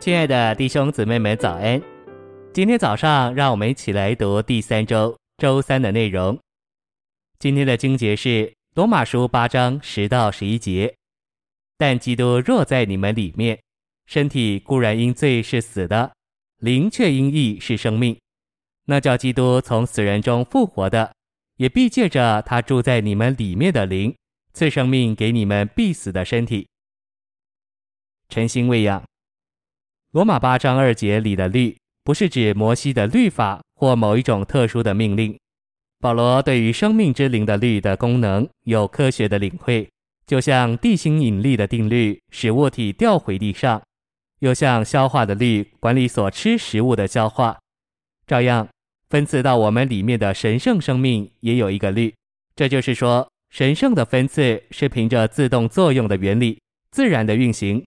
亲爱的弟兄姊妹们，早安！今天早上，让我们一起来读第三周周三的内容。今天的经节是罗马书八章十到十一节。但基督若在你们里面，身体固然因罪是死的，灵却因义是生命。那叫基督从死人中复活的，也必借着他住在你们里面的灵，赐生命给你们必死的身体。晨星喂养。罗马八章二节里的律，不是指摩西的律法或某一种特殊的命令。保罗对于生命之灵的律的功能有科学的领会，就像地心引力的定律使物体掉回地上，又像消化的律管理所吃食物的消化。照样分赐到我们里面的神圣生命也有一个律，这就是说，神圣的分赐是凭着自动作用的原理，自然的运行，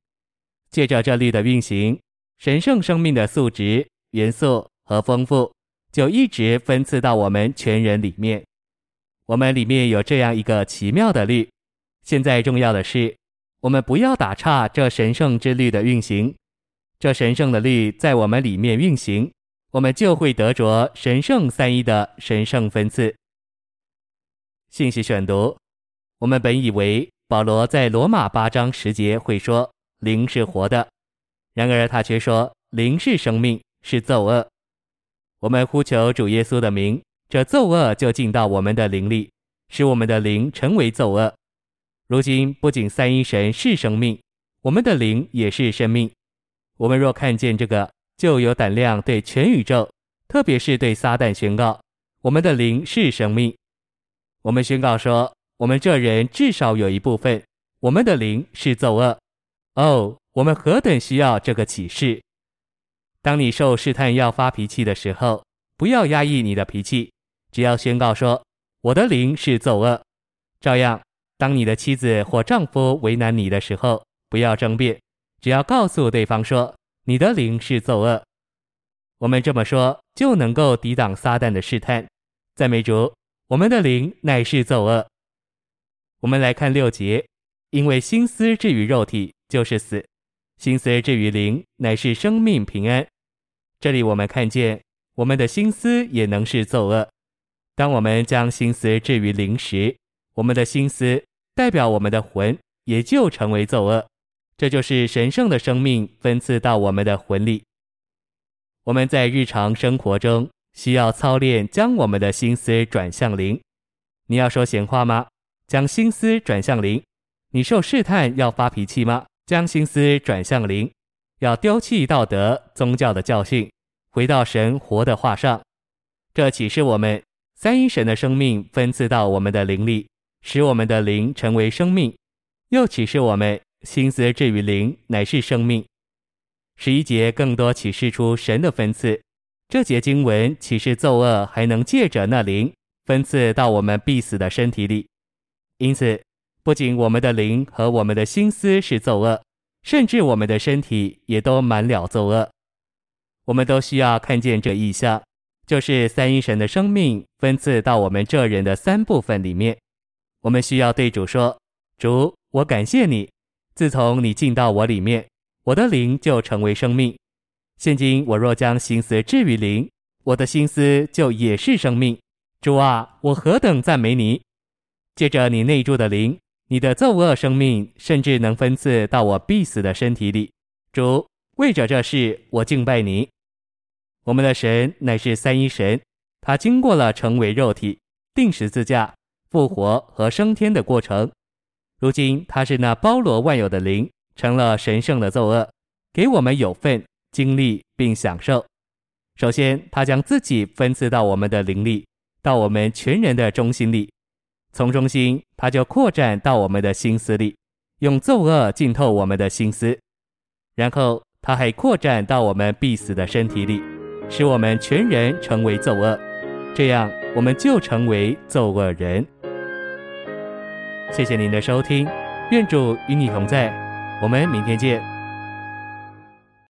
借着这律的运行。神圣生命的素质、元素和丰富，就一直分赐到我们全人里面。我们里面有这样一个奇妙的律。现在重要的是，我们不要打岔这神圣之律的运行。这神圣的律在我们里面运行，我们就会得着神圣三一的神圣分赐。信息选读：我们本以为保罗在罗马八章十节会说灵是活的。然而他却说：“灵是生命，是奏恶。”我们呼求主耶稣的名，这奏恶就进到我们的灵里，使我们的灵成为奏恶。如今不仅三一神是生命，我们的灵也是生命。我们若看见这个，就有胆量对全宇宙，特别是对撒旦宣告：我们的灵是生命。我们宣告说，我们这人至少有一部分，我们的灵是奏恶。哦。我们何等需要这个启示！当你受试探要发脾气的时候，不要压抑你的脾气，只要宣告说：“我的灵是奏恶。”照样，当你的妻子或丈夫为难你的时候，不要争辩，只要告诉对方说：“你的灵是奏恶。”我们这么说，就能够抵挡撒旦的试探。赞美主，我们的灵乃是奏恶。我们来看六节，因为心思置于肉体，就是死。心思置于灵，乃是生命平安。这里我们看见，我们的心思也能是作恶。当我们将心思置于灵时，我们的心思代表我们的魂，也就成为作恶。这就是神圣的生命分赐到我们的魂里。我们在日常生活中需要操练，将我们的心思转向灵。你要说闲话吗？将心思转向灵。你受试探要发脾气吗？将心思转向灵，要丢弃道德宗教的教训，回到神活的话上。这启示我们三一神的生命分赐到我们的灵里，使我们的灵成为生命；又启示我们心思置于灵，乃是生命。十一节更多启示出神的分赐。这节经文启示奏恶还能借着那灵分赐到我们必死的身体里，因此。不仅我们的灵和我们的心思是作恶，甚至我们的身体也都满了作恶。我们都需要看见这异象，就是三一神的生命分赐到我们这人的三部分里面。我们需要对主说：“主，我感谢你，自从你进到我里面，我的灵就成为生命。现今我若将心思置于灵，我的心思就也是生命。主啊，我何等赞美你！借着你内住的灵。”你的奏恶生命甚至能分赐到我必死的身体里，主，为着这事，我敬拜你。我们的神乃是三一神，他经过了成为肉体、钉十字架、复活和升天的过程。如今他是那包罗万有的灵，成了神圣的奏恶，给我们有份经历并享受。首先，他将自己分赐到我们的灵里，到我们全人的中心里。从中心，它就扩展到我们的心思里，用奏恶浸透我们的心思，然后它还扩展到我们必死的身体里，使我们全人成为奏恶，这样我们就成为奏恶人。谢谢您的收听，愿主与你同在，我们明天见。